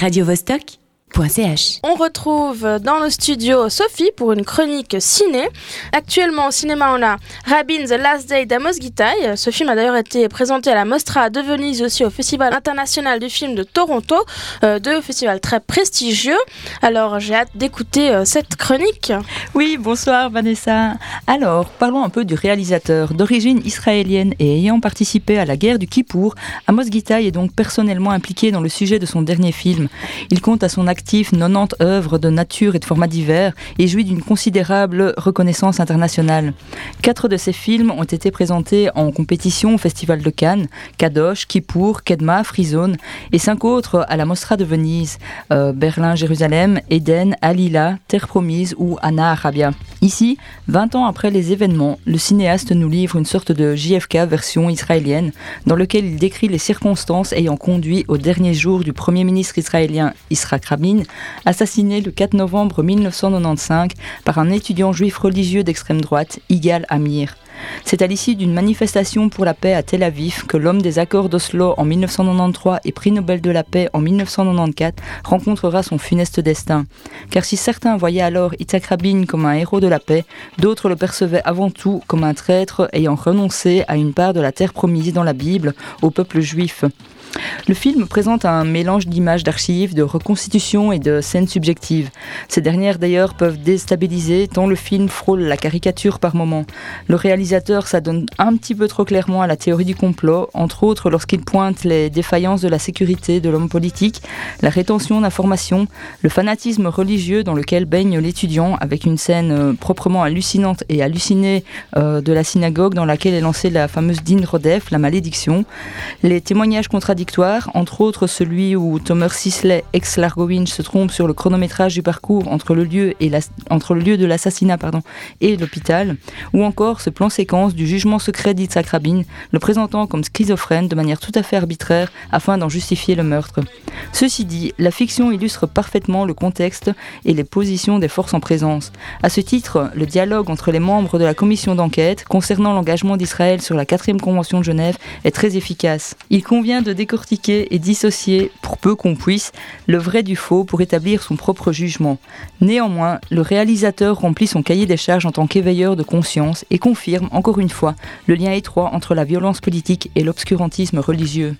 radiovostok.ch. On retrouve dans le studio Sophie pour une chronique ciné. Actuellement au cinéma, on a Rabin The Last Day d'Amos Gitaï. Ce film a d'ailleurs été présenté à la Mostra de Venise aussi au Festival international du film de Toronto, euh, deux festivals très prestigieux. Alors j'ai hâte d'écouter euh, cette chronique. Oui, bonsoir Vanessa. Alors, parlons un peu du réalisateur. D'origine israélienne et ayant participé à la guerre du Kippour, Amos Gitaï est donc personnellement impliqué dans le sujet de son dernier film. Il compte à son actif 90 œuvres de nature et de formats divers et jouit d'une considérable reconnaissance internationale. Quatre de ses films ont été présentés en compétition au Festival de Cannes, Kadosh, Kippour, Kedma, Freezone et cinq autres à la Mostra de Venise, euh, Berlin, Jérusalem, Eden, Alila, Terre Promise ou Anna Arabia. Ici, 20 ans après les événements, le cinéaste nous livre une sorte de JFK version israélienne dans lequel il décrit les circonstances ayant conduit au dernier jour du Premier ministre israélien Yitzhak Rabin, assassiné le 4 novembre 1995 par un étudiant juif religieux d'extrême droite, Igal Amir. C'est à l'issue d'une manifestation pour la paix à Tel Aviv que l'homme des accords d'Oslo en 1993 et prix Nobel de la paix en 1994 rencontrera son funeste destin. Car si certains voyaient alors Yitzhak Rabin comme un héros de la paix, d'autres le percevaient avant tout comme un traître ayant renoncé à une part de la terre promise dans la Bible au peuple juif. Le film présente un mélange d'images d'archives, de reconstitutions et de scènes subjectives. Ces dernières d'ailleurs peuvent déstabiliser tant le film frôle la caricature par moments. Le réalisateur s'adonne un petit peu trop clairement à la théorie du complot, entre autres lorsqu'il pointe les défaillances de la sécurité de l'homme politique, la rétention d'informations, le fanatisme religieux dans lequel baigne l'étudiant avec une scène euh, proprement hallucinante et hallucinée euh, de la synagogue dans laquelle est lancée la fameuse Din Rodef, la malédiction, les témoignages contradictoires, entre autres celui où Thomas Sisley, ex-Largowinch, se trompe sur le chronométrage du parcours entre le lieu, et la- entre le lieu de l'assassinat et l'hôpital, ou encore ce plan séquence du jugement secret d'Yitzhak Rabin, le présentant comme schizophrène de manière tout à fait arbitraire afin d'en justifier le meurtre. Ceci dit, la fiction illustre parfaitement le contexte et les positions des forces en présence. À ce titre, le dialogue entre les membres de la commission d'enquête concernant l'engagement d'Israël sur la 4e convention de Genève est très efficace. Il convient de décortiquer et dissocier, pour peu qu'on puisse, le vrai du faux pour établir son propre jugement. Néanmoins, le réalisateur remplit son cahier des charges en tant qu'éveilleur de conscience et confirme, encore une fois, le lien étroit entre la violence politique et l'obscurantisme religieux.